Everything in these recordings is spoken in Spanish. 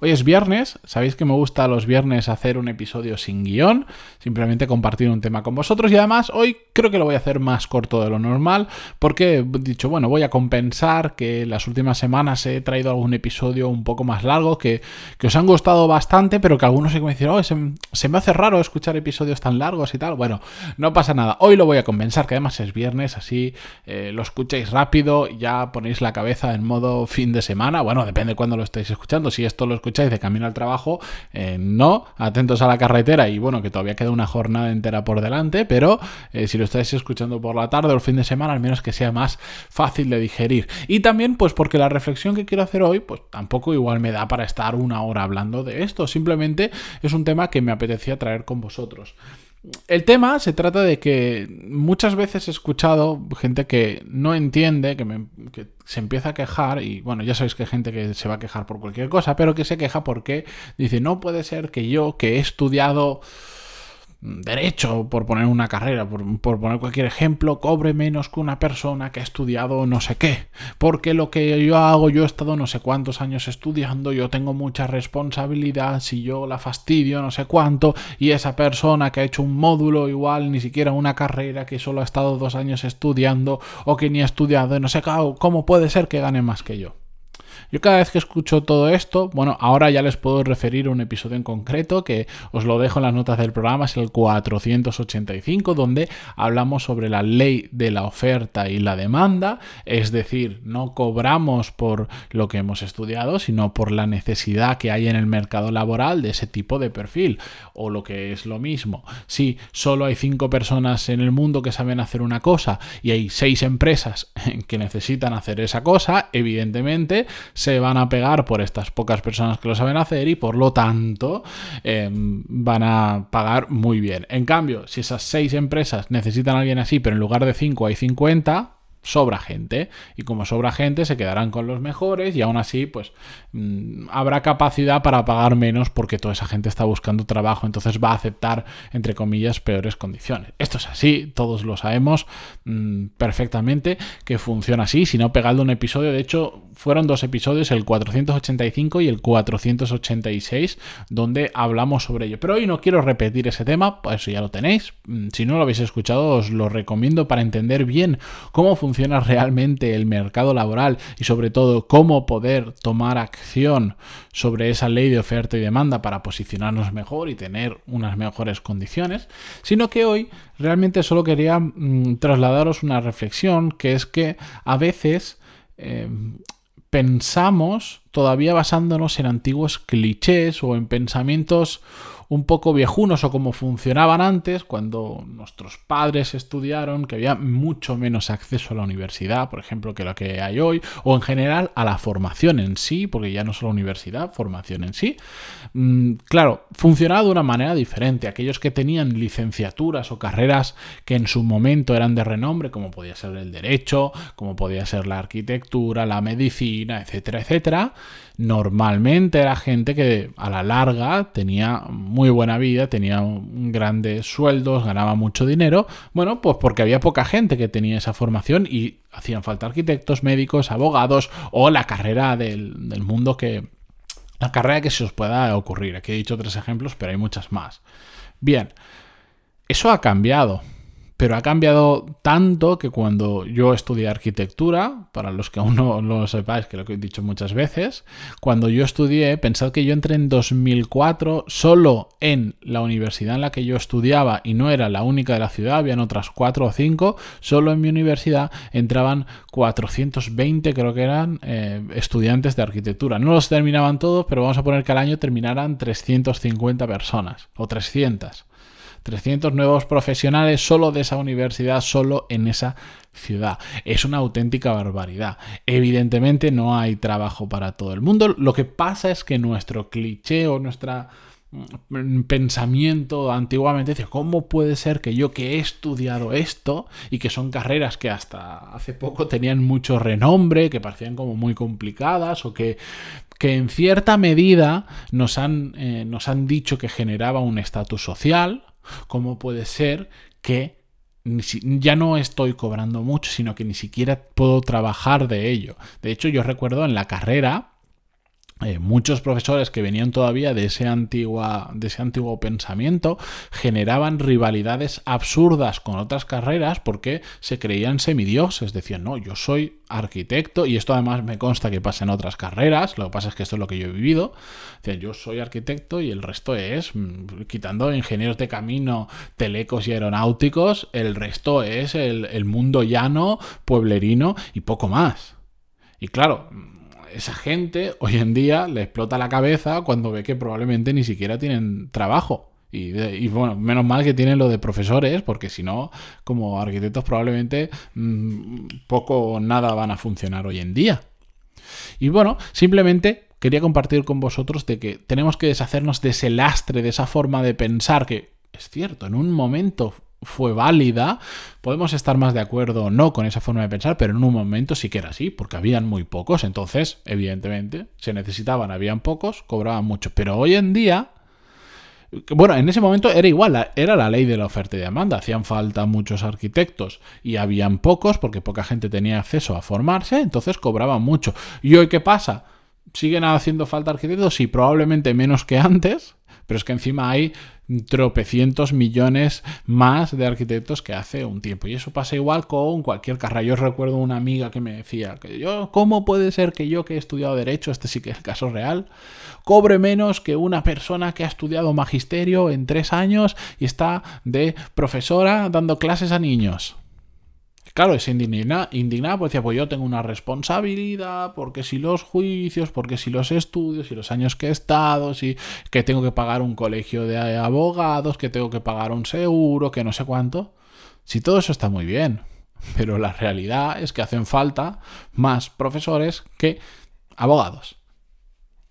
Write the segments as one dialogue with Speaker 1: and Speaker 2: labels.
Speaker 1: Hoy es viernes, sabéis que me gusta los viernes hacer un episodio sin guion, simplemente compartir un tema con vosotros y además hoy creo que lo voy a hacer más corto de lo normal porque he dicho, bueno, voy a compensar que las últimas semanas he traído algún episodio un poco más largo que, os han gustado bastante, pero que algunos se me oh, se, me hace raro escuchar episodios tan largos y tal. Bueno, no pasa nada, hoy lo voy a compensar, que además es viernes, así eh, lo escucháis rápido, ya ponéis la cabeza en modo fin de semana, bueno, depende de cuándo lo estéis escuchando, si esto lo escucháis de camino al trabajo, eh, no, atentos a la carretera y bueno, que todavía queda una jornada entera por delante, pero eh, si lo estáis escuchando por la tarde o el fin de semana, al menos que sea más fácil de digerir. Y también pues porque la reflexión que quiero hacer hoy, pues tampoco igual me da para estar una hora hablando de esto, simplemente es un tema que me apetecía traer con vosotros. El tema se trata de que muchas veces he escuchado gente que no entiende, que, se empieza a quejar, y bueno, ya sabéis que hay gente que se va a quejar por cualquier cosa, pero que se queja porque dice, no puede ser que yo, que he estudiado derecho, por poner una carrera, por, poner cualquier ejemplo, cobre menos que una persona que ha estudiado no sé qué. Porque lo que yo hago, yo he estado no sé cuántos años estudiando, yo tengo mucha responsabilidad, si yo la fastidio no sé cuánto, y esa persona que ha hecho un módulo igual, ni siquiera una carrera, que solo ha estado dos años estudiando, o que ni ha estudiado, no sé cómo puede ser que gane más que yo. Yo cada vez que escucho todo esto, bueno, ahora ya les puedo referir un episodio en concreto que os lo dejo en las notas del programa, es el 485, donde hablamos sobre la ley de la oferta y la demanda, es decir, no cobramos por lo que hemos estudiado, sino por la necesidad que hay en el mercado laboral de ese tipo de perfil, o lo que es lo mismo, si solo hay cinco personas en el mundo que saben hacer una cosa y hay seis empresas que necesitan hacer esa cosa, evidentemente se van a pegar por estas pocas personas que lo saben hacer y por lo tanto em, van a pagar muy bien. En cambio, si esas seis empresas necesitan a alguien así, pero en lugar de cinco hay 50, sobra gente. Y como sobra gente se quedarán con los mejores y aún así pues mm, habrá capacidad para pagar menos porque toda esa gente está buscando trabajo. Entonces va a aceptar entre comillas peores condiciones. Esto es así todos lo sabemos mm, perfectamente que funciona así. Si no pegadle un episodio. De hecho fueron dos episodios el 485 y el 486 donde hablamos sobre ello. Pero hoy no quiero repetir ese tema pues ya lo tenéis. Mm, si no lo habéis escuchado os lo recomiendo para entender bien cómo funciona realmente el mercado laboral y sobre todo cómo poder tomar acción sobre esa ley de oferta y demanda para posicionarnos mejor y tener unas mejores condiciones, sino que hoy realmente solo quería mm, trasladaros una reflexión que es que a veces eh, pensamos todavía basándonos en antiguos clichés o en pensamientos un poco viejunos o como funcionaban antes, cuando nuestros padres estudiaron, que había mucho menos acceso a la universidad, por ejemplo, que lo que hay hoy, o en general a la formación en sí, porque ya no solo universidad, formación en sí. Mm, claro, funcionaba de una manera diferente. Aquellos que tenían licenciaturas o carreras que en su momento eran de renombre, como podía ser el derecho, como podía ser la arquitectura, la medicina, etcétera, etcétera, normalmente era gente que a la larga tenía muy buena vida, tenía grandes sueldos, ganaba mucho dinero, bueno, pues porque había poca gente que tenía esa formación y hacían falta arquitectos, médicos, abogados o la carrera del, mundo que... La carrera que se os pueda ocurrir. Aquí he dicho tres ejemplos, pero hay muchas más. Bien, eso ha cambiado pero ha cambiado tanto que cuando yo estudié arquitectura, para los que aún no, lo sepáis, que lo que he dicho muchas veces, cuando yo estudié, pensad que yo entré en 2004 solo en la universidad en la que yo estudiaba y no era la única de la ciudad, habían otras cuatro o cinco, solo en mi universidad entraban 420 creo que eran eh, estudiantes de arquitectura. No los terminaban todos, pero vamos a poner que al año terminaran 350 personas o 300. 300 nuevos profesionales solo de esa universidad, solo en esa ciudad. Es una auténtica barbaridad. Evidentemente no hay trabajo para todo el mundo. Lo que pasa es que nuestro cliché o nuestra mm, pensamiento antiguamente decía, ¿cómo puede ser que yo que he estudiado esto y que son carreras que hasta hace poco tenían mucho renombre, que parecían como muy complicadas o que, que en cierta medida nos han, eh, nos han dicho que generaba un estatus social, ¿cómo puede ser que ya no estoy cobrando mucho, sino que ni siquiera puedo trabajar de ello. De hecho, yo recuerdo en la carrera, eh, muchos profesores que venían todavía de ese, antigua, de ese antiguo pensamiento generaban rivalidades absurdas con otras carreras porque se creían semidioses. Decían, no, yo soy arquitecto y esto además me consta que pasa en otras carreras, lo que pasa es que esto es lo que yo he vivido. Yo soy arquitecto y el resto es, mm, quitando ingenieros de camino, telecos y aeronáuticos, el resto es el, el mundo llano, pueblerino y poco más. Y claro, esa gente hoy en día le explota la cabeza cuando ve que probablemente ni siquiera tienen trabajo. Y, bueno, menos mal que tienen lo de profesores, porque si no, como arquitectos probablemente mm, poco o nada van a funcionar hoy en día. Y bueno, simplemente quería compartir con vosotros de que tenemos que deshacernos de ese lastre, de esa forma de pensar que es cierto, en un momento fue válida. Podemos estar más de acuerdo o no con esa forma de pensar, pero en un momento sí que era así, porque habían muy pocos. Entonces, evidentemente, se necesitaban, habían pocos, cobraban mucho. Pero hoy en día, bueno, en ese momento era igual, era la ley de la oferta y demanda. Hacían falta muchos arquitectos y habían pocos porque poca gente tenía acceso a formarse, entonces cobraban mucho. ¿Y hoy qué pasa? ¿Siguen haciendo falta arquitectos? Sí, probablemente menos que antes, pero es que encima hay tropecientos millones más de arquitectos que hace un tiempo. Y eso pasa igual con cualquier carrera. Yo recuerdo una amiga que me decía que yo, ¿cómo puede ser que yo que he estudiado Derecho, este sí que es el caso real, cobre menos que una persona que ha estudiado magisterio en tres años y está de profesora dando clases a niños? Claro, es indignada, indignada pues decía, pues yo tengo una responsabilidad, porque si los juicios, porque si los estudios, y los años que he estado, si que tengo que pagar un colegio de abogados, que tengo que pagar un seguro, que no sé cuánto. Si todo eso está muy bien, pero la realidad es que hacen falta más profesores que abogados.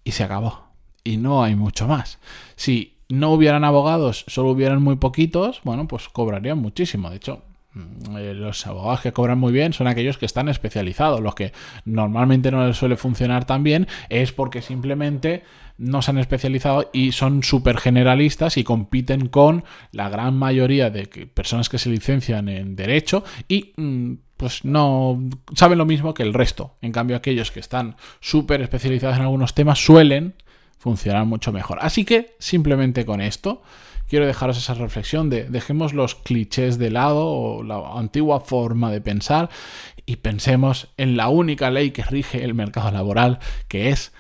Speaker 1: Y se acabó. Y no hay mucho más. Si no hubieran abogados, solo hubieran muy poquitos, bueno, pues cobrarían muchísimo. De hecho, los abogados que cobran muy bien son aquellos que están especializados. Los que normalmente no les suele funcionar tan bien es porque simplemente no se han especializado y son súper generalistas y compiten con la gran mayoría de personas que se licencian en derecho y mm, pues no saben lo mismo que el resto. En cambio, aquellos que están súper especializados en algunos temas suelen funcionar mucho mejor. Así que simplemente con esto quiero dejaros esa reflexión de dejemos los clichés de lado o la antigua forma de pensar y pensemos en la única ley que rige el mercado laboral, que es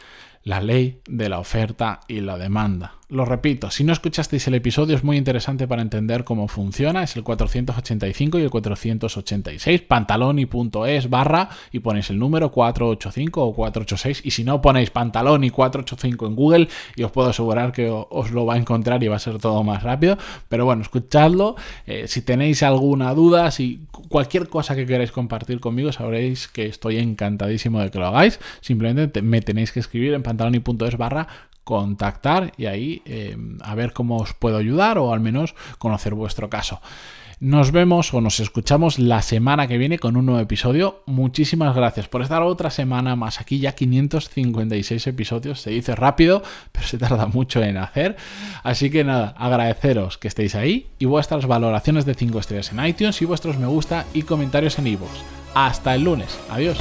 Speaker 1: la ley de la oferta y la demanda. Lo repito, si no escuchasteis el episodio es muy interesante para entender cómo funciona, es el 485 y el 486, pantaloni.es barra y ponéis el número 485 o 486 y si no ponéis pantaloni 485 en Google y os puedo asegurar que os lo va a encontrar y va a ser todo más rápido, pero bueno, escuchadlo, eh, si tenéis alguna duda, si cualquier cosa que queráis compartir conmigo, sabréis que estoy encantadísimo de que lo hagáis, simplemente me tenéis que escribir en pantaloni.es barra contactar y ahí eh, a ver cómo os puedo ayudar o al menos conocer vuestro caso. Nos vemos o nos escuchamos la semana que viene con un nuevo episodio. Muchísimas gracias por estar otra semana más aquí, ya 556 episodios. Se dice rápido, pero se tarda mucho en hacer. Así que nada, agradeceros que estéis ahí y vuestras valoraciones de 5 estrellas en iTunes y vuestros me gusta y comentarios en iVoox. Hasta el lunes. Adiós.